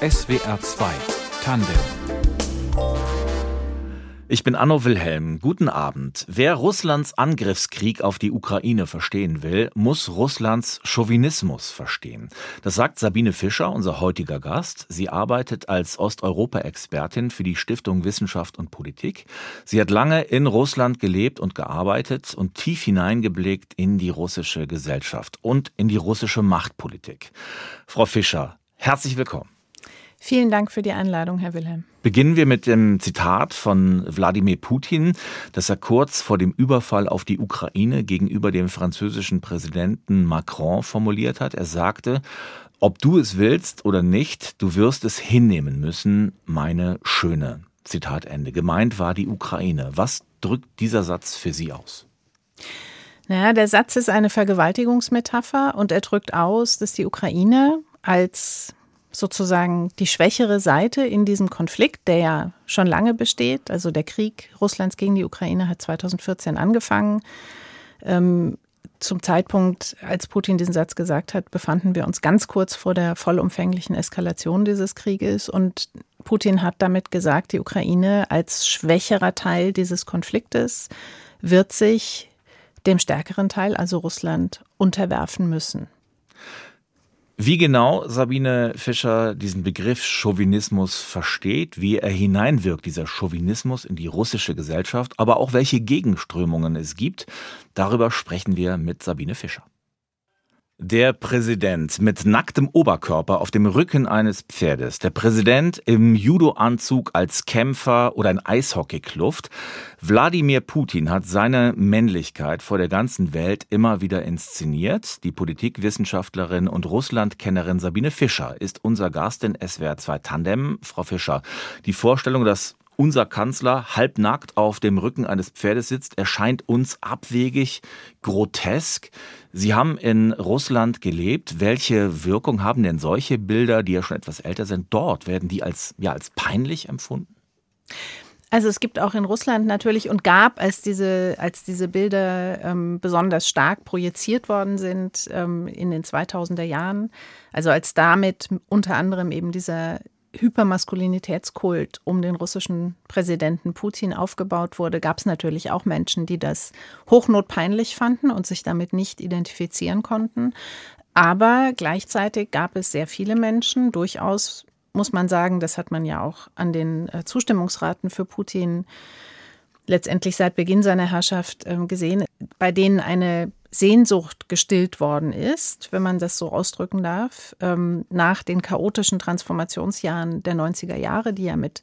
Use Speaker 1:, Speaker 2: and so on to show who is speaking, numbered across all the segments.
Speaker 1: SWR 2 Tandem ich bin Anno Wilhelm. Guten Abend. Wer Russlands Angriffskrieg auf die Ukraine verstehen will, muss Russlands Chauvinismus verstehen. Das sagt Sabine Fischer, unser heutiger Gast. Sie arbeitet als Osteuropa-Expertin für die Stiftung Wissenschaft und Politik. Sie hat lange in Russland gelebt und gearbeitet und tief hineingeblickt in die russische Gesellschaft und in die russische Machtpolitik. Frau Fischer, herzlich willkommen.
Speaker 2: Vielen Dank für die Einladung, Herr Wilhelm.
Speaker 1: Beginnen wir mit dem Zitat von Wladimir Putin, das er kurz vor dem Überfall auf die Ukraine gegenüber dem französischen Präsidenten Macron formuliert hat. Er sagte, ob du es willst oder nicht, du wirst es hinnehmen müssen, meine Schöne. Zitat Ende. Gemeint war die Ukraine. Was drückt dieser Satz für Sie aus?
Speaker 2: Naja, der Satz ist eine Vergewaltigungsmetapher und er drückt aus, dass die Ukraine als sozusagen die schwächere Seite in diesem Konflikt, der ja schon lange besteht. Also der Krieg Russlands gegen die Ukraine hat 2014 angefangen. Ähm, zum Zeitpunkt, als Putin diesen Satz gesagt hat, befanden wir uns ganz kurz vor der vollumfänglichen Eskalation dieses Krieges. Und Putin hat damit gesagt, die Ukraine als schwächerer Teil dieses Konfliktes wird sich dem stärkeren Teil, also Russland, unterwerfen müssen.
Speaker 1: Wie genau Sabine Fischer diesen Begriff Chauvinismus versteht, wie er hineinwirkt, dieser Chauvinismus in die russische Gesellschaft, aber auch welche Gegenströmungen es gibt, darüber sprechen wir mit Sabine Fischer. Der Präsident mit nacktem Oberkörper auf dem Rücken eines Pferdes. Der Präsident im Judo-Anzug als Kämpfer oder ein Eishockeykluft. Wladimir Putin hat seine Männlichkeit vor der ganzen Welt immer wieder inszeniert. Die Politikwissenschaftlerin und Russlandkennerin Sabine Fischer ist unser Gast in SWR 2 Tandem. Frau Fischer, die Vorstellung, dass unser Kanzler halbnackt auf dem Rücken eines Pferdes sitzt, erscheint uns abwegig, grotesk. Sie haben in Russland gelebt. Welche Wirkung haben denn solche Bilder, die ja schon etwas älter sind, dort? Werden die als, ja, als peinlich empfunden?
Speaker 2: Also es gibt auch in Russland natürlich und gab, als diese, als diese Bilder ähm, besonders stark projiziert worden sind ähm, in den 2000er Jahren, also als damit unter anderem eben dieser Hypermaskulinitätskult um den russischen Präsidenten Putin aufgebaut wurde, gab es natürlich auch Menschen, die das hochnotpeinlich fanden und sich damit nicht identifizieren konnten. Aber gleichzeitig gab es sehr viele Menschen, durchaus muss man sagen, das hat man ja auch an den äh, Zustimmungsraten für Putin letztendlich seit Beginn seiner Herrschaft ähm, gesehen, bei denen eine Sehnsucht gestillt worden ist, wenn man das so ausdrücken darf, ähm, nach den chaotischen Transformationsjahren der 90er Jahre, die ja mit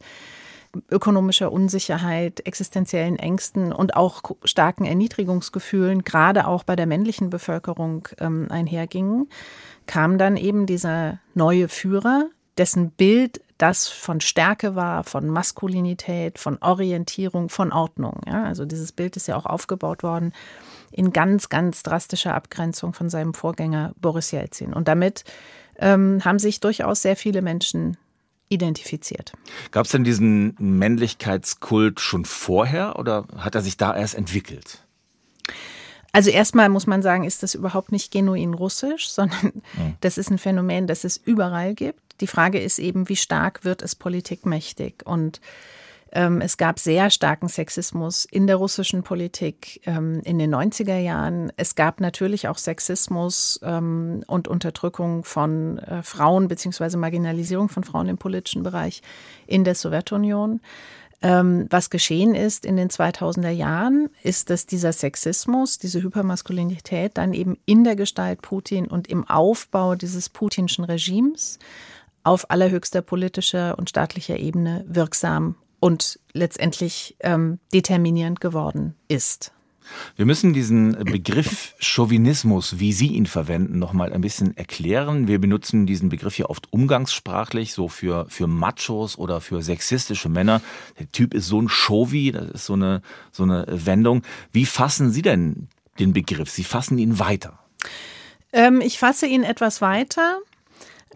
Speaker 2: ökonomischer Unsicherheit, existenziellen Ängsten und auch starken Erniedrigungsgefühlen, gerade auch bei der männlichen Bevölkerung ähm, einhergingen, kam dann eben dieser neue Führer, dessen Bild das von Stärke war, von Maskulinität, von Orientierung, von Ordnung. Ja, also dieses Bild ist ja auch aufgebaut worden in ganz, ganz drastischer Abgrenzung von seinem Vorgänger Boris Jelzin. Und damit ähm, haben sich durchaus sehr viele Menschen identifiziert.
Speaker 1: Gab es denn diesen Männlichkeitskult schon vorher oder hat er sich da erst entwickelt?
Speaker 2: Also erstmal muss man sagen, ist das überhaupt nicht genuin russisch, sondern mhm. das ist ein Phänomen, das es überall gibt. Die Frage ist eben, wie stark wird es politikmächtig? Und ähm, es gab sehr starken Sexismus in der russischen Politik ähm, in den 90er Jahren. Es gab natürlich auch Sexismus ähm, und Unterdrückung von äh, Frauen beziehungsweise Marginalisierung von Frauen im politischen Bereich in der Sowjetunion. Ähm, was geschehen ist in den 2000er Jahren, ist, dass dieser Sexismus, diese Hypermaskulinität dann eben in der Gestalt Putin und im Aufbau dieses putinschen Regimes auf allerhöchster politischer und staatlicher Ebene wirksam und letztendlich ähm, determinierend geworden ist.
Speaker 1: Wir müssen diesen Begriff Chauvinismus, wie Sie ihn verwenden, noch mal ein bisschen erklären. Wir benutzen diesen Begriff hier oft umgangssprachlich, so für, für Machos oder für sexistische Männer. Der Typ ist so ein Chauvi, das ist so eine, so eine Wendung. Wie fassen Sie denn den Begriff? Sie fassen ihn weiter.
Speaker 2: Ähm, ich fasse ihn etwas weiter.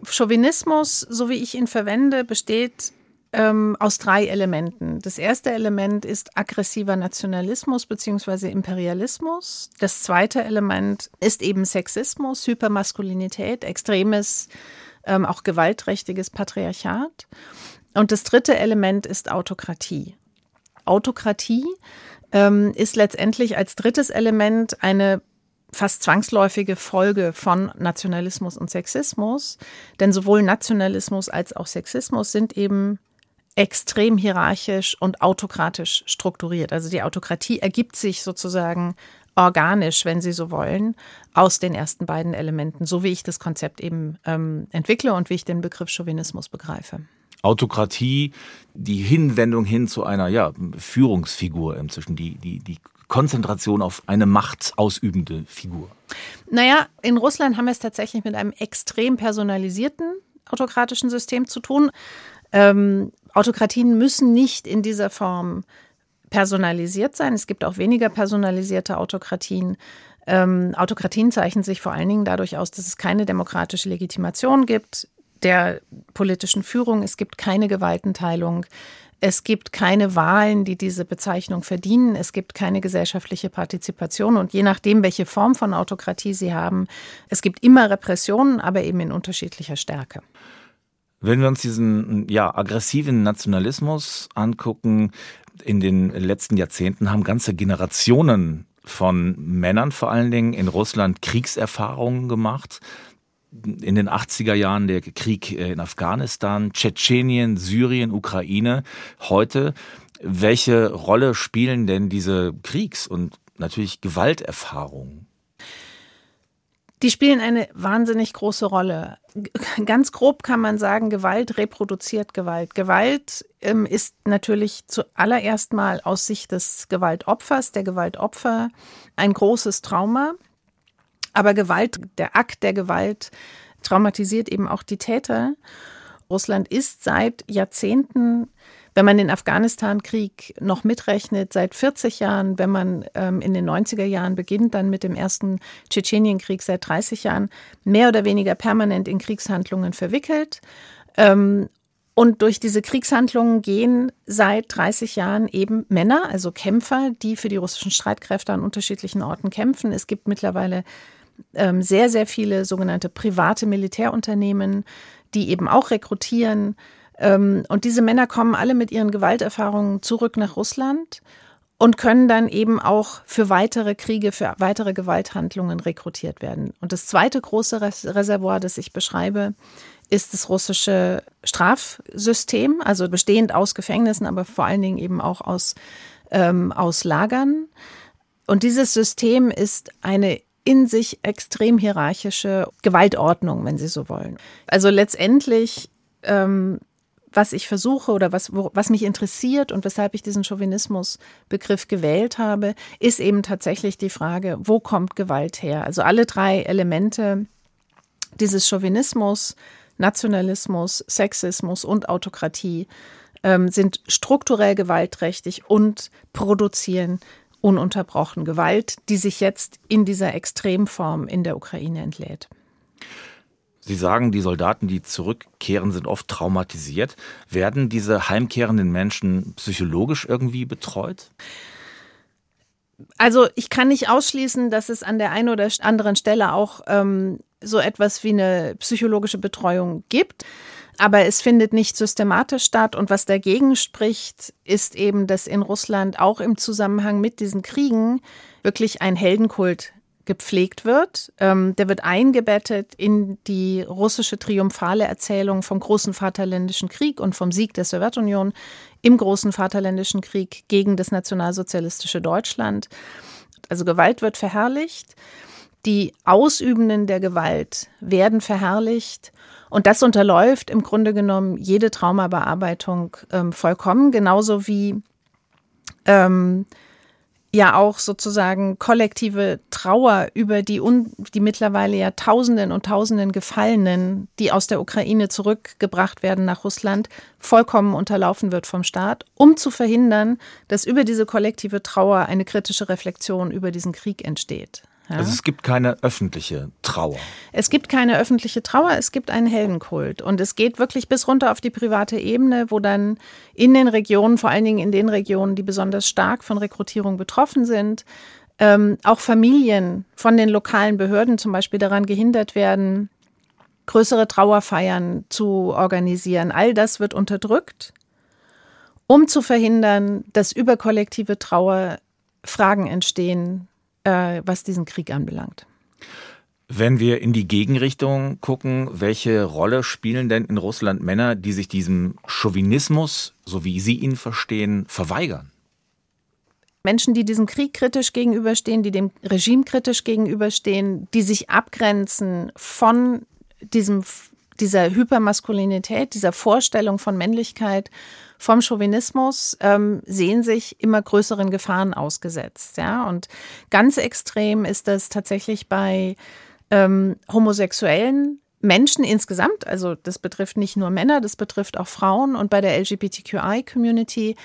Speaker 2: Chauvinismus, so wie ich ihn verwende, besteht ähm, aus drei Elementen. Das erste Element ist aggressiver Nationalismus bzw. Imperialismus. Das zweite Element ist eben Sexismus, Hypermaskulinität, extremes ähm, auch gewaltträchtiges Patriarchat. Und das dritte Element ist Autokratie. Autokratie ähm, ist letztendlich als drittes Element eine fast zwangsläufige Folge von Nationalismus und Sexismus. Denn sowohl Nationalismus als auch Sexismus sind eben extrem hierarchisch und autokratisch strukturiert. Also die Autokratie ergibt sich sozusagen organisch, wenn Sie so wollen, aus den ersten beiden Elementen, so wie ich das Konzept eben ähm, entwickle und wie ich den Begriff Chauvinismus begreife.
Speaker 1: Autokratie, die Hinwendung hin zu einer ja, Führungsfigur inzwischen, die, die, die Konzentration auf eine machtsausübende Figur.
Speaker 2: Naja, in Russland haben wir es tatsächlich mit einem extrem personalisierten autokratischen System zu tun. Ähm, Autokratien müssen nicht in dieser Form personalisiert sein. Es gibt auch weniger personalisierte Autokratien. Ähm, Autokratien zeichnen sich vor allen Dingen dadurch aus, dass es keine demokratische Legitimation gibt der politischen Führung. Es gibt keine Gewaltenteilung. Es gibt keine Wahlen, die diese Bezeichnung verdienen. Es gibt keine gesellschaftliche Partizipation. Und je nachdem, welche Form von Autokratie Sie haben, es gibt immer Repressionen, aber eben in unterschiedlicher Stärke.
Speaker 1: Wenn wir uns diesen ja, aggressiven Nationalismus angucken, in den letzten Jahrzehnten haben ganze Generationen von Männern vor allen Dingen in Russland Kriegserfahrungen gemacht. In den 80er Jahren der Krieg in Afghanistan, Tschetschenien, Syrien, Ukraine. Heute, welche Rolle spielen denn diese Kriegs- und natürlich Gewalterfahrungen?
Speaker 2: Die spielen eine wahnsinnig große Rolle. Ganz grob kann man sagen, Gewalt reproduziert Gewalt. Gewalt ähm, ist natürlich zuallererst mal aus Sicht des Gewaltopfers, der Gewaltopfer, ein großes Trauma. Aber Gewalt, der Akt der Gewalt traumatisiert eben auch die Täter. Russland ist seit Jahrzehnten wenn man den Afghanistan-Krieg noch mitrechnet, seit 40 Jahren, wenn man ähm, in den 90er Jahren beginnt, dann mit dem ersten Tschetschenienkrieg seit 30 Jahren, mehr oder weniger permanent in Kriegshandlungen verwickelt. Ähm, und durch diese Kriegshandlungen gehen seit 30 Jahren eben Männer, also Kämpfer, die für die russischen Streitkräfte an unterschiedlichen Orten kämpfen. Es gibt mittlerweile ähm, sehr, sehr viele sogenannte private Militärunternehmen, die eben auch rekrutieren. Ähm, und diese Männer kommen alle mit ihren Gewalterfahrungen zurück nach Russland und können dann eben auch für weitere Kriege, für weitere Gewalthandlungen rekrutiert werden. Und das zweite große Reservoir, das ich beschreibe, ist das russische Strafsystem, also bestehend aus Gefängnissen, aber vor allen Dingen eben auch aus, ähm, aus Lagern. Und dieses System ist eine in sich extrem hierarchische Gewaltordnung, wenn Sie so wollen. Also letztendlich ähm, was ich versuche oder was, wo, was mich interessiert und weshalb ich diesen Chauvinismus-Begriff gewählt habe, ist eben tatsächlich die Frage, wo kommt Gewalt her? Also alle drei Elemente dieses Chauvinismus, Nationalismus, Sexismus und Autokratie ähm, sind strukturell gewaltträchtig und produzieren ununterbrochen Gewalt, die sich jetzt in dieser Extremform in der Ukraine entlädt.
Speaker 1: Sie sagen, die Soldaten, die zurückkehren, sind oft traumatisiert. Werden diese heimkehrenden Menschen psychologisch irgendwie betreut?
Speaker 2: Also ich kann nicht ausschließen, dass es an der einen oder anderen Stelle auch ähm, so etwas wie eine psychologische Betreuung gibt. Aber es findet nicht systematisch statt. Und was dagegen spricht, ist eben, dass in Russland auch im Zusammenhang mit diesen Kriegen wirklich ein Heldenkult gepflegt wird. Ähm, der wird eingebettet in die russische triumphale Erzählung vom großen Vaterländischen Krieg und vom Sieg der Sowjetunion im großen Vaterländischen Krieg gegen das nationalsozialistische Deutschland. Also Gewalt wird verherrlicht. Die Ausübenden der Gewalt werden verherrlicht. Und das unterläuft im Grunde genommen jede Traumabearbeitung ähm, vollkommen, genauso wie ähm, ja auch sozusagen kollektive Trauer über die, un, die mittlerweile ja Tausenden und Tausenden Gefallenen, die aus der Ukraine zurückgebracht werden nach Russland, vollkommen unterlaufen wird vom Staat, um zu verhindern, dass über diese kollektive Trauer eine kritische Reflexion über diesen Krieg entsteht.
Speaker 1: Ja? Also es gibt keine öffentliche Trauer.
Speaker 2: Es gibt keine öffentliche Trauer, es gibt einen Heldenkult. Und es geht wirklich bis runter auf die private Ebene, wo dann in den Regionen, vor allen Dingen in den Regionen, die besonders stark von Rekrutierung betroffen sind, ähm, auch Familien von den lokalen Behörden zum Beispiel daran gehindert werden, größere Trauerfeiern zu organisieren. All das wird unterdrückt, um zu verhindern, dass über kollektive Trauer Fragen entstehen, äh, was diesen Krieg anbelangt.
Speaker 1: Wenn wir in die Gegenrichtung gucken, welche Rolle spielen denn in Russland Männer, die sich diesem Chauvinismus, so wie Sie ihn verstehen, verweigern?
Speaker 2: Menschen, die diesem Krieg kritisch gegenüberstehen, die dem Regime kritisch gegenüberstehen, die sich abgrenzen von diesem, dieser Hypermaskulinität, dieser Vorstellung von Männlichkeit, vom Chauvinismus, ähm, sehen sich immer größeren Gefahren ausgesetzt. Ja? Und ganz extrem ist das tatsächlich bei ähm, homosexuellen Menschen insgesamt, also das betrifft nicht nur Männer, das betrifft auch Frauen und bei der LGBTQI-Community,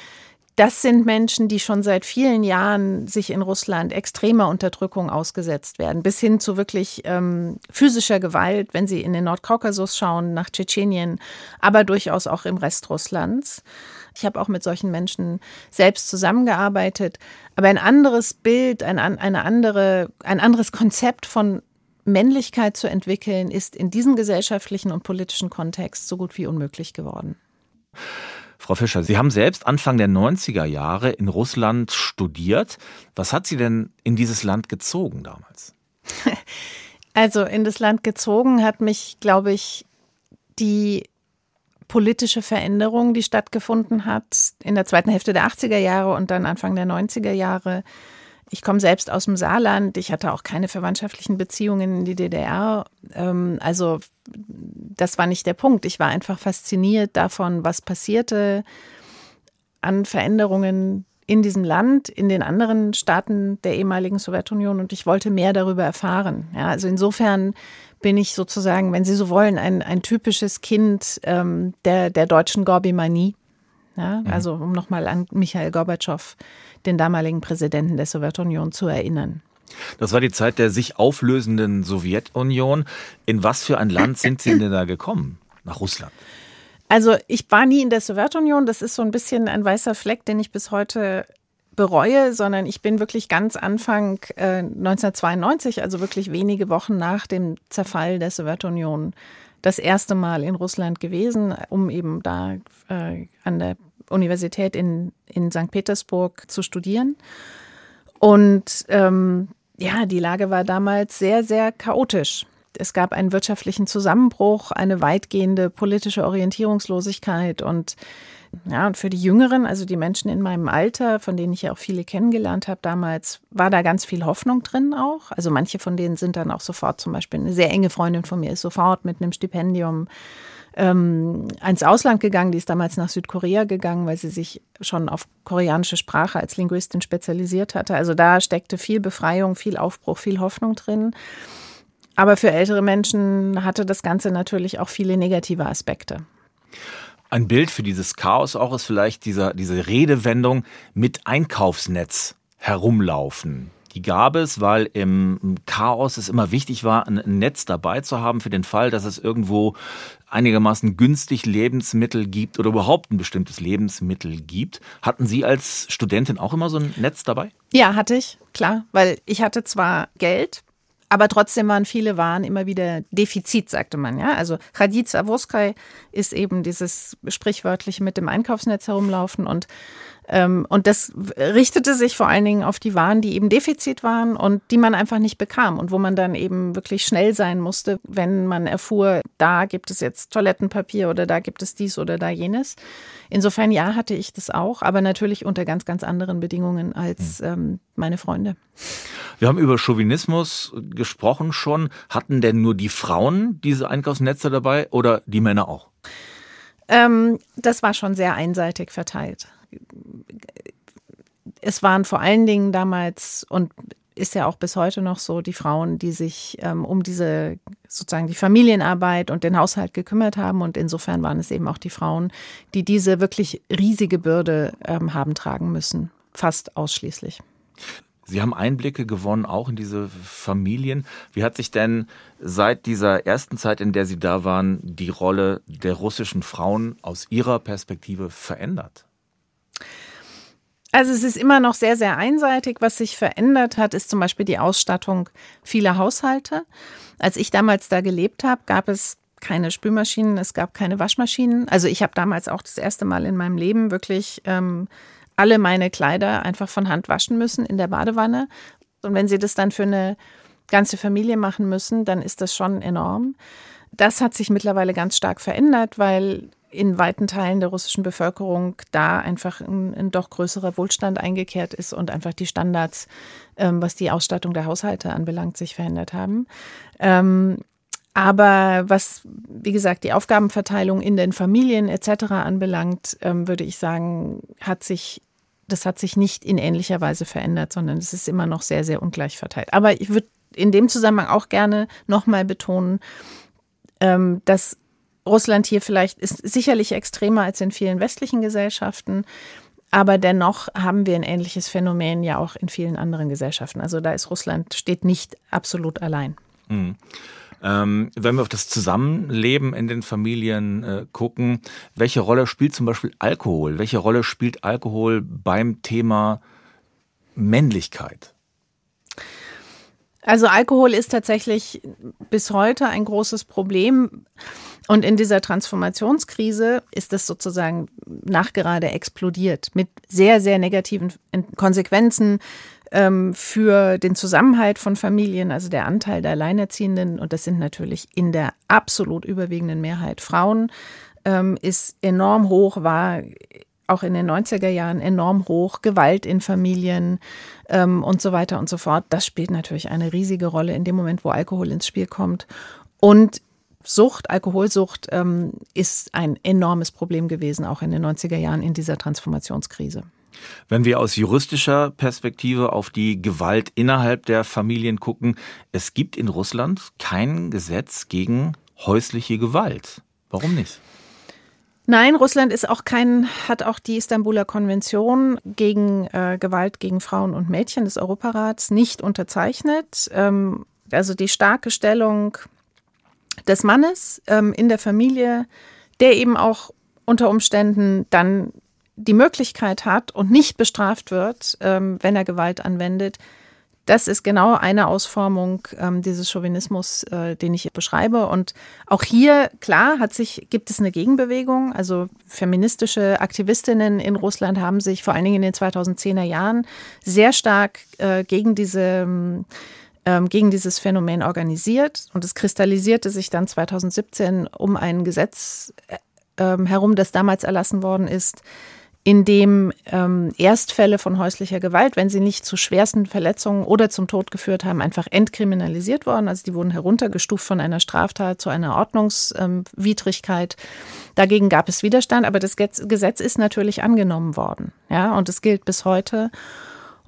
Speaker 2: das sind Menschen, die schon seit vielen Jahren sich in Russland extremer Unterdrückung ausgesetzt werden, bis hin zu wirklich ähm, physischer Gewalt, wenn sie in den Nordkaukasus schauen, nach Tschetschenien, aber durchaus auch im Rest Russlands. Ich habe auch mit solchen Menschen selbst zusammengearbeitet. Aber ein anderes Bild, ein, eine andere, ein anderes Konzept von Männlichkeit zu entwickeln, ist in diesem gesellschaftlichen und politischen Kontext so gut wie unmöglich geworden.
Speaker 1: Frau Fischer, Sie haben selbst Anfang der 90er Jahre in Russland studiert. Was hat Sie denn in dieses Land gezogen damals?
Speaker 2: Also in das Land gezogen hat mich, glaube ich, die politische Veränderung, die stattgefunden hat in der zweiten Hälfte der 80er Jahre und dann Anfang der 90er Jahre ich komme selbst aus dem Saarland. Ich hatte auch keine verwandtschaftlichen Beziehungen in die DDR. Ähm, also das war nicht der Punkt. Ich war einfach fasziniert davon, was passierte an Veränderungen in diesem Land, in den anderen Staaten der ehemaligen Sowjetunion und ich wollte mehr darüber erfahren. Ja, also insofern bin ich sozusagen, wenn Sie so wollen, ein, ein typisches Kind ähm, der, der deutschen Gorbimanie. Ja, mhm. also um nochmal an Michael Gorbatschow, den damaligen Präsidenten der Sowjetunion, zu erinnern.
Speaker 1: Das war die Zeit der sich auflösenden Sowjetunion. In was für ein Land sind Sie denn da gekommen? Nach Russland?
Speaker 2: Also ich war nie in der Sowjetunion. Das ist so ein bisschen ein weißer Fleck, den ich bis heute bereue, sondern ich bin wirklich ganz Anfang äh, 1992, also wirklich wenige Wochen nach dem Zerfall der Sowjetunion, das erste Mal in Russland gewesen, um eben da äh, an der Universität in, in St. Petersburg zu studieren. Und ähm, ja, die Lage war damals sehr, sehr chaotisch. Es gab einen wirtschaftlichen Zusammenbruch, eine weitgehende politische Orientierungslosigkeit und ja, und für die Jüngeren, also die Menschen in meinem Alter, von denen ich ja auch viele kennengelernt habe damals, war da ganz viel Hoffnung drin auch. Also manche von denen sind dann auch sofort, zum Beispiel eine sehr enge Freundin von mir ist sofort mit einem Stipendium ähm, ins Ausland gegangen. Die ist damals nach Südkorea gegangen, weil sie sich schon auf koreanische Sprache als Linguistin spezialisiert hatte. Also da steckte viel Befreiung, viel Aufbruch, viel Hoffnung drin. Aber für ältere Menschen hatte das Ganze natürlich auch viele negative Aspekte.
Speaker 1: Ein Bild für dieses Chaos auch ist vielleicht dieser, diese Redewendung mit Einkaufsnetz herumlaufen. Die gab es, weil im Chaos es immer wichtig war, ein Netz dabei zu haben für den Fall, dass es irgendwo einigermaßen günstig Lebensmittel gibt oder überhaupt ein bestimmtes Lebensmittel gibt. Hatten Sie als Studentin auch immer so ein Netz dabei?
Speaker 2: Ja, hatte ich, klar, weil ich hatte zwar Geld, aber trotzdem waren viele Waren immer wieder Defizit, sagte man. Ja, also Chadica Voskaj ist eben dieses sprichwörtliche mit dem Einkaufsnetz herumlaufen und und das richtete sich vor allen Dingen auf die Waren, die eben Defizit waren und die man einfach nicht bekam und wo man dann eben wirklich schnell sein musste, wenn man erfuhr, da gibt es jetzt Toilettenpapier oder da gibt es dies oder da jenes. Insofern ja, hatte ich das auch, aber natürlich unter ganz, ganz anderen Bedingungen als hm. ähm, meine Freunde.
Speaker 1: Wir haben über Chauvinismus gesprochen schon. Hatten denn nur die Frauen diese Einkaufsnetze dabei oder die Männer auch?
Speaker 2: Ähm, das war schon sehr einseitig verteilt es waren vor allen Dingen damals und ist ja auch bis heute noch so, die Frauen, die sich ähm, um diese sozusagen die Familienarbeit und den Haushalt gekümmert haben. Und insofern waren es eben auch die Frauen, die diese wirklich riesige Bürde ähm, haben tragen müssen. Fast ausschließlich.
Speaker 1: Sie haben Einblicke gewonnen, auch in diese Familien. Wie hat sich denn seit dieser ersten Zeit, in der Sie da waren, die Rolle der russischen Frauen aus Ihrer Perspektive verändert?
Speaker 2: Also es ist immer noch sehr, sehr einseitig. Was sich verändert hat, ist zum Beispiel die Ausstattung vieler Haushalte. Als ich damals da gelebt habe, gab es keine Spülmaschinen, es gab keine Waschmaschinen. Also ich habe damals auch das erste Mal in meinem Leben wirklich ähm, alle meine Kleider einfach von Hand waschen müssen in der Badewanne. Und wenn sie das dann für eine ganze Familie machen müssen, dann ist das schon enorm. Das hat sich mittlerweile ganz stark verändert, weil in weiten Teilen der russischen Bevölkerung da einfach ein, ein doch größerer Wohlstand eingekehrt ist und einfach die Standards, ähm, was die Ausstattung der Haushalte anbelangt, sich verändert haben. Ähm, aber was, wie gesagt, die Aufgabenverteilung in den Familien etc. anbelangt, ähm, würde ich sagen, hat sich das hat sich nicht in ähnlicher Weise verändert, sondern es ist immer noch sehr, sehr ungleich verteilt. Aber ich würde in dem Zusammenhang auch gerne nochmal betonen, ähm, dass Russland hier vielleicht ist sicherlich extremer als in vielen westlichen Gesellschaften. Aber dennoch haben wir ein ähnliches Phänomen ja auch in vielen anderen Gesellschaften. Also da ist Russland steht nicht absolut allein.
Speaker 1: Mhm. Ähm, wenn wir auf das Zusammenleben in den Familien äh, gucken, welche Rolle spielt zum Beispiel Alkohol? Welche Rolle spielt Alkohol beim Thema Männlichkeit?
Speaker 2: Also Alkohol ist tatsächlich bis heute ein großes Problem. Und in dieser Transformationskrise ist das sozusagen nachgerade explodiert mit sehr, sehr negativen Konsequenzen ähm, für den Zusammenhalt von Familien, also der Anteil der Alleinerziehenden, und das sind natürlich in der absolut überwiegenden Mehrheit Frauen, ähm, ist enorm hoch, war auch in den 90er Jahren enorm hoch, Gewalt in Familien ähm, und so weiter und so fort. Das spielt natürlich eine riesige Rolle in dem Moment, wo Alkohol ins Spiel kommt. Und Sucht, Alkoholsucht ähm, ist ein enormes Problem gewesen, auch in den 90er Jahren in dieser Transformationskrise.
Speaker 1: Wenn wir aus juristischer Perspektive auf die Gewalt innerhalb der Familien gucken, es gibt in Russland kein Gesetz gegen häusliche Gewalt. Warum nicht?
Speaker 2: Nein, Russland ist auch kein, hat auch die Istanbuler Konvention gegen äh, Gewalt gegen Frauen und Mädchen des Europarats nicht unterzeichnet. Ähm, also die starke Stellung des Mannes ähm, in der Familie, der eben auch unter Umständen dann die Möglichkeit hat und nicht bestraft wird, ähm, wenn er Gewalt anwendet, das ist genau eine Ausformung ähm, dieses Chauvinismus, äh, den ich beschreibe. Und auch hier, klar, hat sich, gibt es eine Gegenbewegung. Also feministische Aktivistinnen in Russland haben sich vor allen Dingen in den 2010er Jahren sehr stark äh, gegen diese ähm, gegen dieses Phänomen organisiert. Und es kristallisierte sich dann 2017 um ein Gesetz äh, ähm, herum, das damals erlassen worden ist, in dem ähm, Erstfälle von häuslicher Gewalt, wenn sie nicht zu schwersten Verletzungen oder zum Tod geführt haben, einfach entkriminalisiert worden. Also die wurden heruntergestuft von einer Straftat zu einer Ordnungswidrigkeit. Dagegen gab es Widerstand, aber das Gesetz ist natürlich angenommen worden. Ja, und es gilt bis heute.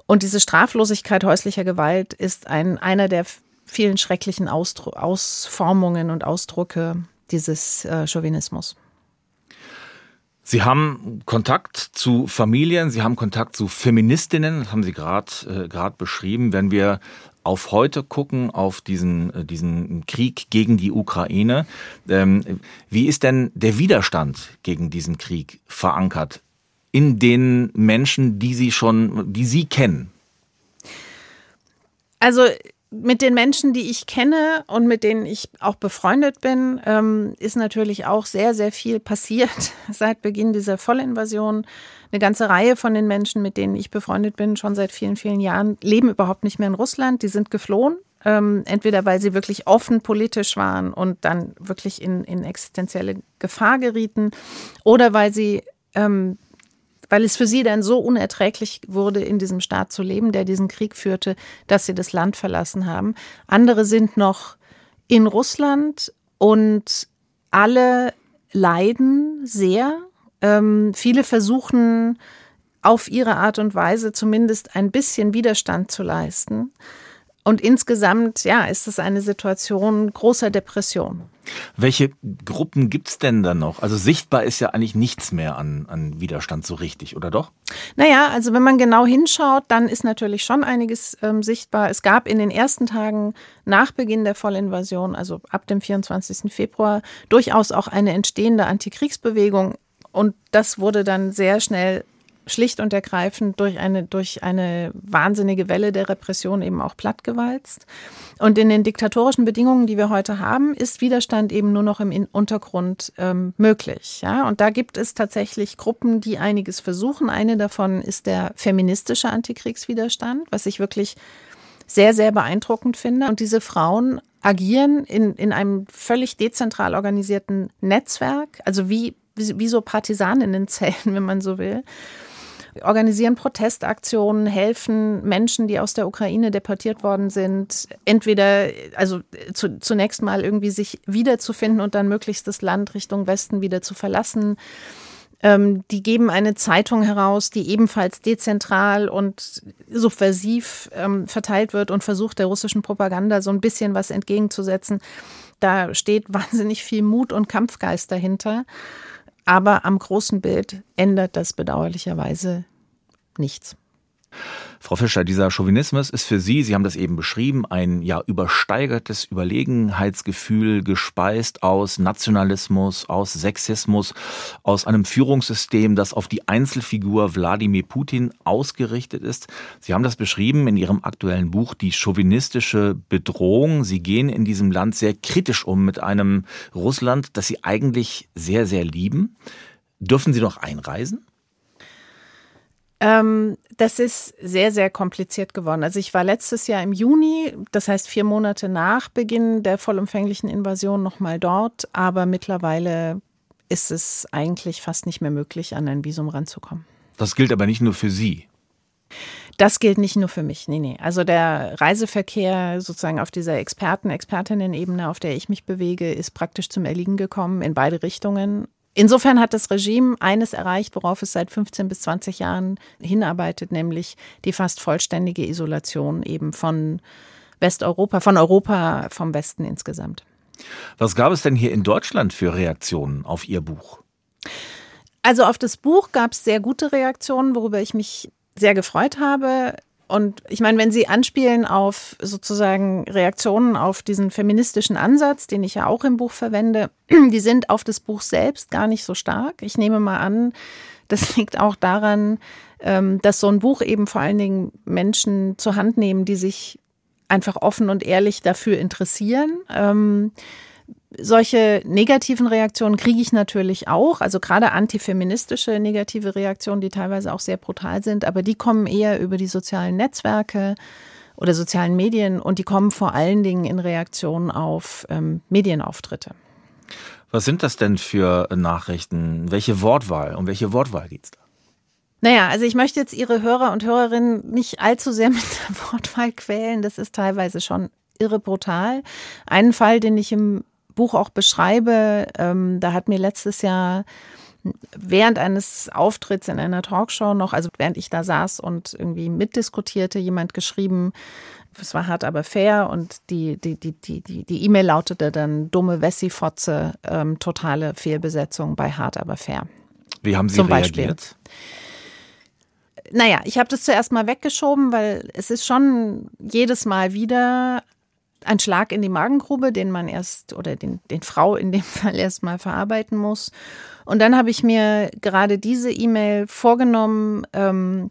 Speaker 2: Und diese Straflosigkeit häuslicher Gewalt ist ein, einer der vielen schrecklichen Ausdru Ausformungen und Ausdrucke dieses äh, Chauvinismus.
Speaker 1: Sie haben Kontakt zu Familien, Sie haben Kontakt zu Feministinnen, das haben Sie gerade äh, beschrieben. Wenn wir auf heute gucken, auf diesen, äh, diesen Krieg gegen die Ukraine, ähm, wie ist denn der Widerstand gegen diesen Krieg verankert in den Menschen, die Sie schon, die Sie kennen?
Speaker 2: Also mit den Menschen, die ich kenne und mit denen ich auch befreundet bin, ähm, ist natürlich auch sehr, sehr viel passiert seit Beginn dieser Vollinvasion. Eine ganze Reihe von den Menschen, mit denen ich befreundet bin, schon seit vielen, vielen Jahren, leben überhaupt nicht mehr in Russland. Die sind geflohen. Ähm, entweder weil sie wirklich offen politisch waren und dann wirklich in, in existenzielle Gefahr gerieten oder weil sie ähm, weil es für sie dann so unerträglich wurde, in diesem Staat zu leben, der diesen Krieg führte, dass sie das Land verlassen haben. Andere sind noch in Russland und alle leiden sehr. Ähm, viele versuchen auf ihre Art und Weise zumindest ein bisschen Widerstand zu leisten. Und insgesamt, ja, ist es eine Situation großer Depression.
Speaker 1: Welche Gruppen gibt es denn da noch? Also sichtbar ist ja eigentlich nichts mehr an, an Widerstand so richtig, oder doch?
Speaker 2: Naja, also wenn man genau hinschaut, dann ist natürlich schon einiges ähm, sichtbar. Es gab in den ersten Tagen nach Beginn der Vollinvasion, also ab dem 24. Februar, durchaus auch eine entstehende Antikriegsbewegung. Und das wurde dann sehr schnell schlicht und ergreifend durch eine, durch eine wahnsinnige Welle der Repression eben auch plattgewalzt. Und in den diktatorischen Bedingungen, die wir heute haben, ist Widerstand eben nur noch im Untergrund ähm, möglich. Ja? Und da gibt es tatsächlich Gruppen, die einiges versuchen. Eine davon ist der feministische Antikriegswiderstand, was ich wirklich sehr, sehr beeindruckend finde. Und diese Frauen agieren in, in einem völlig dezentral organisierten Netzwerk, also wie, wie, wie so Partisaninnenzellen, wenn man so will organisieren Protestaktionen, helfen Menschen, die aus der Ukraine deportiert worden sind, entweder, also zu, zunächst mal irgendwie sich wiederzufinden und dann möglichst das Land Richtung Westen wieder zu verlassen. Ähm, die geben eine Zeitung heraus, die ebenfalls dezentral und subversiv ähm, verteilt wird und versucht, der russischen Propaganda so ein bisschen was entgegenzusetzen. Da steht wahnsinnig viel Mut und Kampfgeist dahinter. Aber am großen Bild ändert das bedauerlicherweise nichts.
Speaker 1: Frau Fischer, dieser Chauvinismus ist für Sie, Sie haben das eben beschrieben, ein ja übersteigertes Überlegenheitsgefühl, gespeist aus Nationalismus, aus Sexismus, aus einem Führungssystem, das auf die Einzelfigur Wladimir Putin ausgerichtet ist. Sie haben das beschrieben in Ihrem aktuellen Buch Die chauvinistische Bedrohung. Sie gehen in diesem Land sehr kritisch um mit einem Russland, das Sie eigentlich sehr, sehr lieben. Dürfen Sie noch einreisen?
Speaker 2: Ähm, das ist sehr, sehr kompliziert geworden. Also ich war letztes Jahr im Juni, das heißt vier Monate nach Beginn der vollumfänglichen Invasion nochmal dort, aber mittlerweile ist es eigentlich fast nicht mehr möglich, an ein Visum ranzukommen.
Speaker 1: Das gilt aber nicht nur für Sie.
Speaker 2: Das gilt nicht nur für mich, nee, nee. Also der Reiseverkehr sozusagen auf dieser Experten, Expertinnen-Ebene, auf der ich mich bewege, ist praktisch zum Erliegen gekommen in beide Richtungen. Insofern hat das Regime eines erreicht, worauf es seit 15 bis 20 Jahren hinarbeitet, nämlich die fast vollständige Isolation eben von Westeuropa, von Europa, vom Westen insgesamt.
Speaker 1: Was gab es denn hier in Deutschland für Reaktionen auf Ihr Buch?
Speaker 2: Also auf das Buch gab es sehr gute Reaktionen, worüber ich mich sehr gefreut habe. Und ich meine, wenn Sie anspielen auf sozusagen Reaktionen auf diesen feministischen Ansatz, den ich ja auch im Buch verwende, die sind auf das Buch selbst gar nicht so stark. Ich nehme mal an, das liegt auch daran, ähm, dass so ein Buch eben vor allen Dingen Menschen zur Hand nehmen, die sich einfach offen und ehrlich dafür interessieren. Solche negativen Reaktionen kriege ich natürlich auch, also gerade antifeministische negative Reaktionen, die teilweise auch sehr brutal sind, aber die kommen eher über die sozialen Netzwerke oder sozialen Medien und die kommen vor allen Dingen in Reaktion auf ähm, Medienauftritte.
Speaker 1: Was sind das denn für Nachrichten? Welche Wortwahl? Um welche Wortwahl geht es da?
Speaker 2: Naja, also ich möchte jetzt Ihre Hörer und Hörerinnen nicht allzu sehr mit der Wortwahl quälen. Das ist teilweise schon irre brutal. Einen Fall, den ich im Buch auch beschreibe, ähm, da hat mir letztes Jahr während eines Auftritts in einer Talkshow noch, also während ich da saß und irgendwie mitdiskutierte, jemand geschrieben, es war hart, aber fair und die die die die die die E-Mail lautete dann dumme Wessi-Fotze, ähm, totale Fehlbesetzung bei hart, aber fair.
Speaker 1: Wie haben Sie Zum reagiert? Beispiel.
Speaker 2: Naja, ich habe das zuerst mal weggeschoben, weil es ist schon jedes Mal wieder ein Schlag in die Magengrube, den man erst oder den, den Frau in dem Fall erst mal verarbeiten muss. Und dann habe ich mir gerade diese E-Mail vorgenommen, ähm,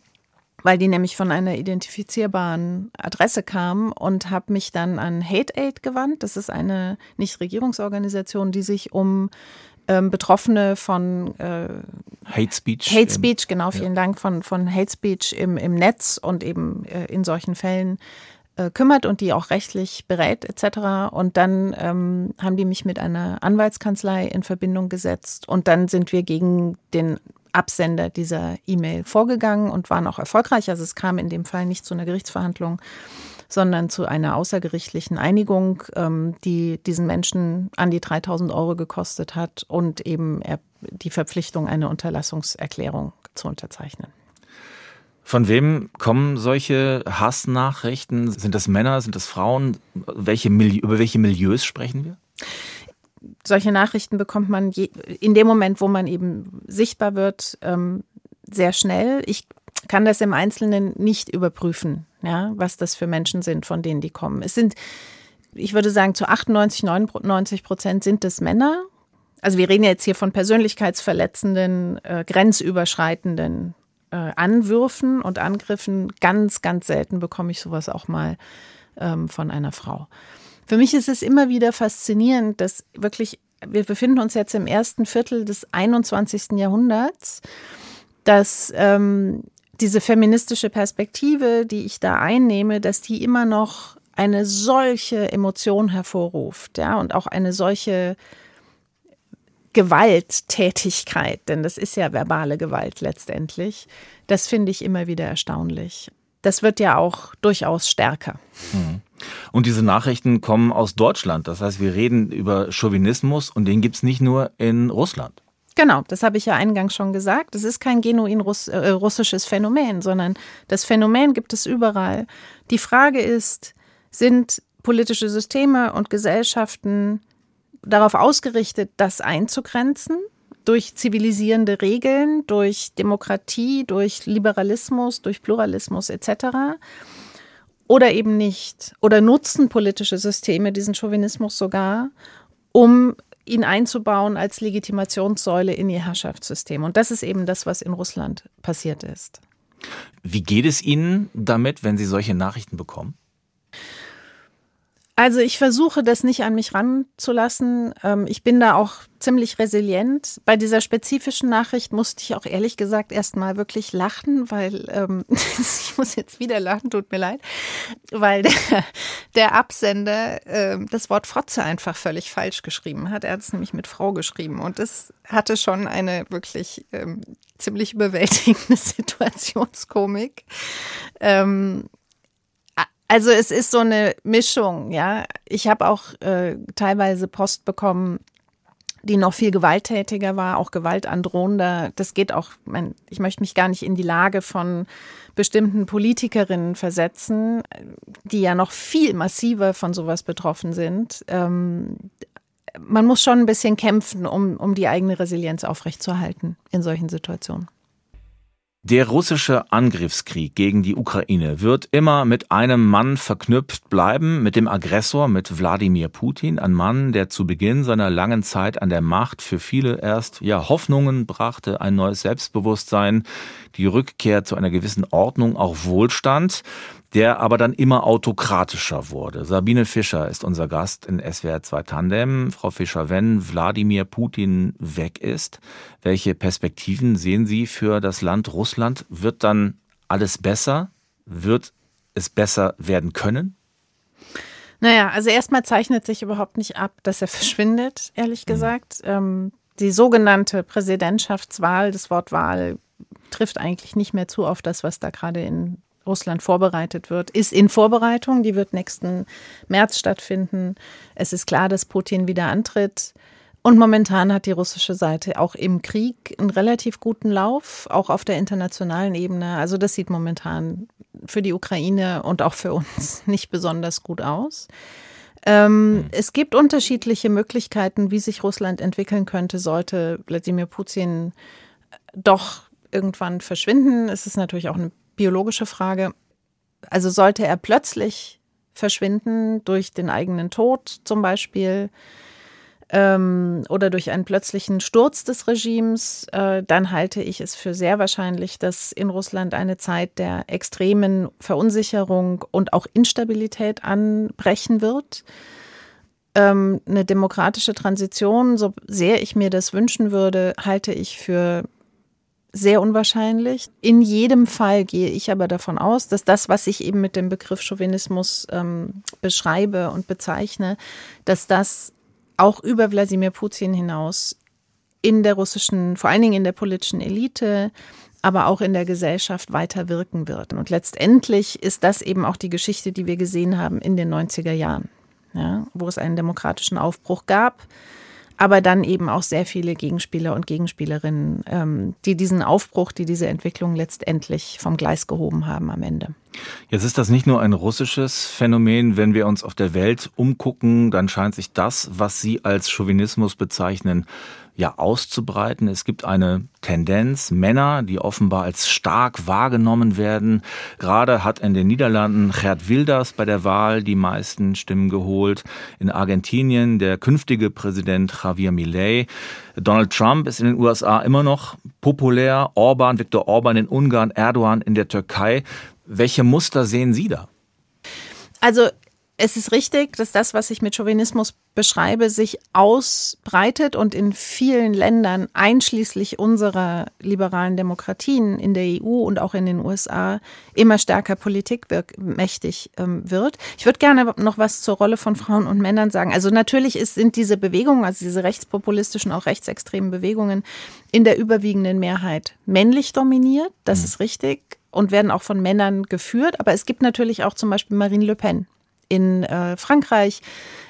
Speaker 2: weil die nämlich von einer identifizierbaren Adresse kam und habe mich dann an Hate Aid gewandt. Das ist eine Nichtregierungsorganisation, die sich um ähm, Betroffene von äh,
Speaker 1: Hate Speech.
Speaker 2: Hate Speech, genau, vielen ja. Dank, von, von Hate Speech im, im Netz und eben äh, in solchen Fällen äh, kümmert und die auch rechtlich berät etc. Und dann ähm, haben die mich mit einer Anwaltskanzlei in Verbindung gesetzt und dann sind wir gegen den Absender dieser E-Mail vorgegangen und waren auch erfolgreich. Also es kam in dem Fall nicht zu einer Gerichtsverhandlung, sondern zu einer außergerichtlichen Einigung, ähm, die diesen Menschen an die 3000 Euro gekostet hat und eben die Verpflichtung, eine Unterlassungserklärung zu unterzeichnen.
Speaker 1: Von wem kommen solche Hassnachrichten? Sind das Männer, sind das Frauen? Welche über welche Milieus sprechen wir?
Speaker 2: Solche Nachrichten bekommt man je, in dem Moment, wo man eben sichtbar wird, ähm, sehr schnell. Ich kann das im Einzelnen nicht überprüfen, ja, was das für Menschen sind, von denen die kommen. Es sind, ich würde sagen, zu 98, 99 Prozent sind es Männer. Also wir reden jetzt hier von persönlichkeitsverletzenden, äh, grenzüberschreitenden äh, Anwürfen und Angriffen. Ganz, ganz selten bekomme ich sowas auch mal ähm, von einer Frau. Für mich ist es immer wieder faszinierend, dass wirklich, wir befinden uns jetzt im ersten Viertel des 21. Jahrhunderts, dass ähm, diese feministische Perspektive, die ich da einnehme, dass die immer noch eine solche Emotion hervorruft, ja, und auch eine solche Gewalttätigkeit, denn das ist ja verbale Gewalt letztendlich, das finde ich immer wieder erstaunlich. Das wird ja auch durchaus stärker.
Speaker 1: Mhm. Und diese Nachrichten kommen aus Deutschland. Das heißt, wir reden über Chauvinismus und den gibt es nicht nur in Russland.
Speaker 2: Genau, das habe ich ja eingangs schon gesagt. Das ist kein genuin Russ äh, russisches Phänomen, sondern das Phänomen gibt es überall. Die Frage ist, sind politische Systeme und Gesellschaften darauf ausgerichtet, das einzugrenzen? Durch zivilisierende Regeln, durch Demokratie, durch Liberalismus, durch Pluralismus etc. Oder eben nicht. Oder nutzen politische Systeme diesen Chauvinismus sogar, um ihn einzubauen als Legitimationssäule in ihr Herrschaftssystem. Und das ist eben das, was in Russland passiert ist.
Speaker 1: Wie geht es Ihnen damit, wenn Sie solche Nachrichten bekommen?
Speaker 2: Also ich versuche das nicht an mich ranzulassen. Ähm, ich bin da auch ziemlich resilient. Bei dieser spezifischen Nachricht musste ich auch ehrlich gesagt erstmal wirklich lachen, weil ähm, ich muss jetzt wieder lachen, tut mir leid, weil der, der Absender äh, das Wort Frotze einfach völlig falsch geschrieben hat. Er hat es nämlich mit Frau geschrieben und das hatte schon eine wirklich ähm, ziemlich überwältigende Situationskomik. Ähm, also es ist so eine Mischung, ja. Ich habe auch äh, teilweise Post bekommen, die noch viel gewalttätiger war, auch gewaltandrohender. Das geht auch, mein, ich möchte mich gar nicht in die Lage von bestimmten Politikerinnen versetzen, die ja noch viel massiver von sowas betroffen sind. Ähm, man muss schon ein bisschen kämpfen, um, um die eigene Resilienz aufrechtzuerhalten in solchen Situationen.
Speaker 1: Der russische Angriffskrieg gegen die Ukraine wird immer mit einem Mann verknüpft bleiben, mit dem Aggressor, mit Wladimir Putin, ein Mann, der zu Beginn seiner langen Zeit an der Macht für viele erst ja Hoffnungen brachte, ein neues Selbstbewusstsein, die Rückkehr zu einer gewissen Ordnung, auch Wohlstand der aber dann immer autokratischer wurde. Sabine Fischer ist unser Gast in SWR 2 Tandem. Frau Fischer, wenn Wladimir Putin weg ist, welche Perspektiven sehen Sie für das Land Russland? Wird dann alles besser? Wird es besser werden können?
Speaker 2: Naja, also erstmal zeichnet sich überhaupt nicht ab, dass er verschwindet, ehrlich mhm. gesagt. Mhm. die sogenannte Präsidentschaftswahl, das Wort Wahl trifft eigentlich nicht mehr zu auf das, was da gerade in Russland vorbereitet wird, ist in Vorbereitung. Die wird nächsten März stattfinden. Es ist klar, dass Putin wieder antritt. Und momentan hat die russische Seite auch im Krieg einen relativ guten Lauf, auch auf der internationalen Ebene. Also das sieht momentan für die Ukraine und auch für uns nicht besonders gut aus. Ähm, es gibt unterschiedliche Möglichkeiten, wie sich Russland entwickeln könnte, sollte Wladimir Putin doch irgendwann verschwinden. Es ist natürlich auch eine biologische Frage. Also sollte er plötzlich verschwinden durch den eigenen Tod zum Beispiel ähm, oder durch einen plötzlichen Sturz des Regimes, äh, dann halte ich es für sehr wahrscheinlich, dass in Russland eine Zeit der extremen Verunsicherung und auch Instabilität anbrechen wird. Ähm, eine demokratische Transition, so sehr ich mir das wünschen würde, halte ich für sehr unwahrscheinlich. In jedem Fall gehe ich aber davon aus, dass das, was ich eben mit dem Begriff Chauvinismus ähm, beschreibe und bezeichne, dass das auch über Wladimir Putin hinaus in der russischen, vor allen Dingen in der politischen Elite, aber auch in der Gesellschaft weiter wirken wird. Und letztendlich ist das eben auch die Geschichte, die wir gesehen haben in den 90er Jahren, ja, wo es einen demokratischen Aufbruch gab aber dann eben auch sehr viele Gegenspieler und Gegenspielerinnen, ähm, die diesen Aufbruch, die diese Entwicklung letztendlich vom Gleis gehoben haben am Ende.
Speaker 1: Jetzt ist das nicht nur ein russisches Phänomen. Wenn wir uns auf der Welt umgucken, dann scheint sich das, was Sie als Chauvinismus bezeichnen, ja auszubreiten. Es gibt eine Tendenz, Männer, die offenbar als stark wahrgenommen werden. Gerade hat in den Niederlanden Gerd Wilders bei der Wahl die meisten Stimmen geholt. In Argentinien der künftige Präsident Javier Milei. Donald Trump ist in den USA immer noch populär. Orban, Viktor Orban in Ungarn, Erdogan in der Türkei. Welche Muster sehen Sie da?
Speaker 2: Also es ist richtig, dass das, was ich mit Chauvinismus beschreibe, sich ausbreitet und in vielen Ländern, einschließlich unserer liberalen Demokratien in der EU und auch in den USA, immer stärker politikmächtig ähm, wird. Ich würde gerne noch was zur Rolle von Frauen und Männern sagen. Also natürlich ist, sind diese Bewegungen, also diese rechtspopulistischen, auch rechtsextremen Bewegungen in der überwiegenden Mehrheit männlich dominiert. Das mhm. ist richtig und werden auch von Männern geführt. Aber es gibt natürlich auch zum Beispiel Marine Le Pen in äh, Frankreich.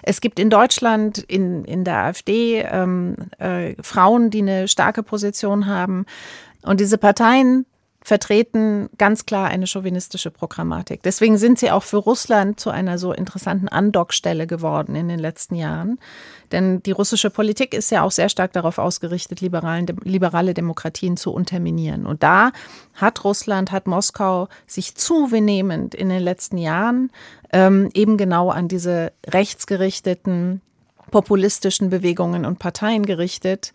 Speaker 2: Es gibt in Deutschland, in, in der AfD, ähm, äh, Frauen, die eine starke Position haben. Und diese Parteien vertreten ganz klar eine chauvinistische Programmatik. Deswegen sind sie auch für Russland zu einer so interessanten Andockstelle geworden in den letzten Jahren. Denn die russische Politik ist ja auch sehr stark darauf ausgerichtet, liberale Demokratien zu unterminieren. Und da hat Russland, hat Moskau sich zunehmend in den letzten Jahren ähm, eben genau an diese rechtsgerichteten, populistischen Bewegungen und Parteien gerichtet,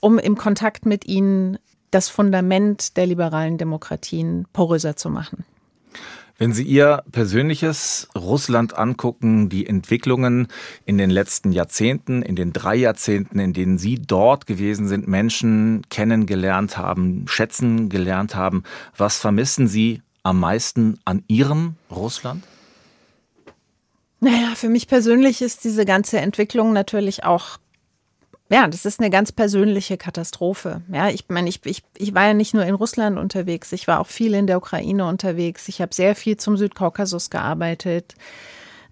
Speaker 2: um im Kontakt mit ihnen das Fundament der liberalen Demokratien poröser zu machen.
Speaker 1: Wenn Sie Ihr persönliches Russland angucken, die Entwicklungen in den letzten Jahrzehnten, in den drei Jahrzehnten, in denen Sie dort gewesen sind, Menschen kennengelernt haben, schätzen gelernt haben, was vermissen Sie am meisten an Ihrem Russland?
Speaker 2: Naja, für mich persönlich ist diese ganze Entwicklung natürlich auch ja, das ist eine ganz persönliche Katastrophe. Ja, ich meine, ich, ich, ich war ja nicht nur in Russland unterwegs, ich war auch viel in der Ukraine unterwegs. Ich habe sehr viel zum Südkaukasus gearbeitet.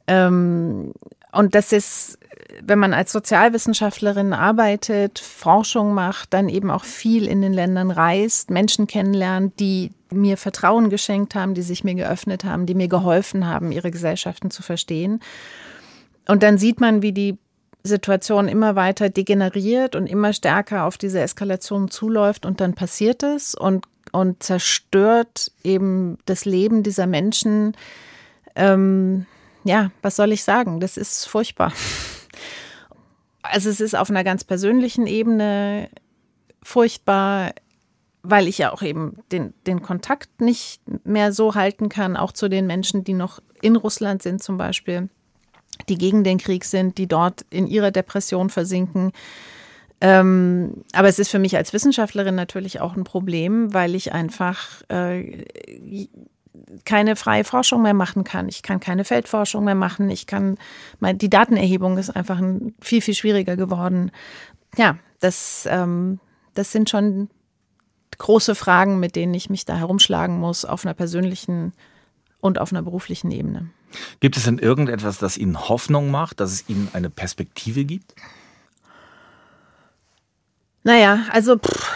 Speaker 2: Ähm, und das ist, wenn man als Sozialwissenschaftlerin arbeitet, Forschung macht, dann eben auch viel in den Ländern reist, Menschen kennenlernt, die mir Vertrauen geschenkt haben, die sich mir geöffnet haben, die mir geholfen haben, ihre Gesellschaften zu verstehen. Und dann sieht man, wie die Situation immer weiter degeneriert und immer stärker auf diese Eskalation zuläuft und dann passiert es und, und zerstört eben das Leben dieser Menschen. Ähm, ja, was soll ich sagen? Das ist furchtbar. Also es ist auf einer ganz persönlichen Ebene furchtbar, weil ich ja auch eben den, den Kontakt nicht mehr so halten kann, auch zu den Menschen, die noch in Russland sind zum Beispiel die gegen den Krieg sind, die dort in ihrer Depression versinken. Ähm, aber es ist für mich als Wissenschaftlerin natürlich auch ein Problem, weil ich einfach äh, keine freie Forschung mehr machen kann. Ich kann keine Feldforschung mehr machen. Ich kann, die Datenerhebung ist einfach viel, viel schwieriger geworden. Ja, das, ähm, das sind schon große Fragen, mit denen ich mich da herumschlagen muss auf einer persönlichen und auf einer beruflichen Ebene.
Speaker 1: Gibt es denn irgendetwas, das Ihnen Hoffnung macht, dass es Ihnen eine Perspektive gibt?
Speaker 2: Naja, also pff,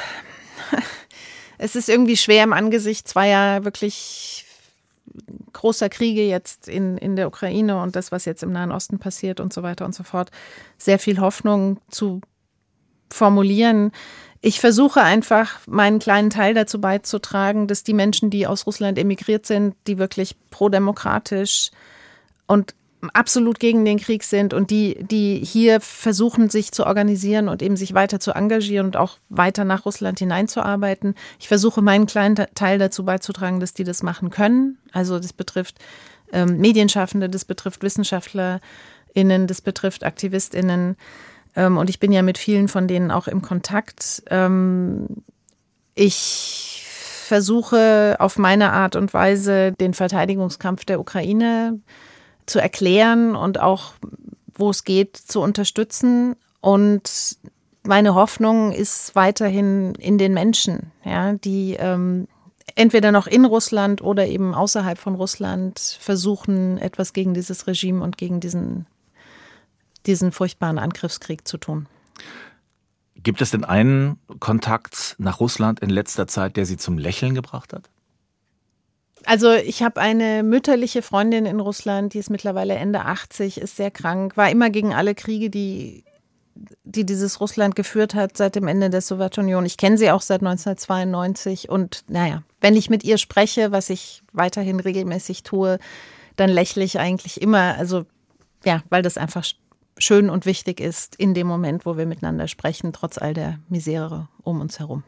Speaker 2: es ist irgendwie schwer im Angesicht zweier wirklich großer Kriege jetzt in, in der Ukraine und das, was jetzt im Nahen Osten passiert und so weiter und so fort, sehr viel Hoffnung zu formulieren. Ich versuche einfach, meinen kleinen Teil dazu beizutragen, dass die Menschen, die aus Russland emigriert sind, die wirklich prodemokratisch und absolut gegen den Krieg sind und die, die hier versuchen, sich zu organisieren und eben sich weiter zu engagieren und auch weiter nach Russland hineinzuarbeiten. Ich versuche, meinen kleinen Teil dazu beizutragen, dass die das machen können. Also das betrifft ähm, Medienschaffende, das betrifft WissenschaftlerInnen, das betrifft AktivistInnen. Ähm, und ich bin ja mit vielen von denen auch im Kontakt. Ähm, ich versuche auf meine Art und Weise den Verteidigungskampf der Ukraine zu erklären und auch, wo es geht, zu unterstützen. Und meine Hoffnung ist weiterhin in den Menschen, ja, die ähm, entweder noch in Russland oder eben außerhalb von Russland versuchen, etwas gegen dieses Regime und gegen diesen diesen furchtbaren Angriffskrieg zu tun.
Speaker 1: Gibt es denn einen Kontakt nach Russland in letzter Zeit, der Sie zum Lächeln gebracht hat?
Speaker 2: Also ich habe eine mütterliche Freundin in Russland, die ist mittlerweile Ende 80, ist sehr krank, war immer gegen alle Kriege, die, die dieses Russland geführt hat seit dem Ende der Sowjetunion. Ich kenne sie auch seit 1992 und naja, wenn ich mit ihr spreche, was ich weiterhin regelmäßig tue, dann lächle ich eigentlich immer. Also ja, weil das einfach schön und wichtig ist in dem Moment, wo wir miteinander sprechen, trotz all der Misere um uns herum.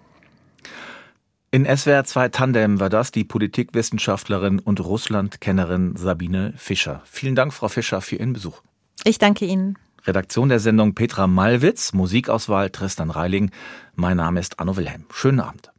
Speaker 1: In SWR 2 Tandem war das die Politikwissenschaftlerin und Russlandkennerin Sabine Fischer. Vielen Dank, Frau Fischer, für Ihren Besuch.
Speaker 2: Ich danke Ihnen.
Speaker 1: Redaktion der Sendung Petra Malwitz, Musikauswahl Tristan Reiling. Mein Name ist Anno Wilhelm. Schönen Abend.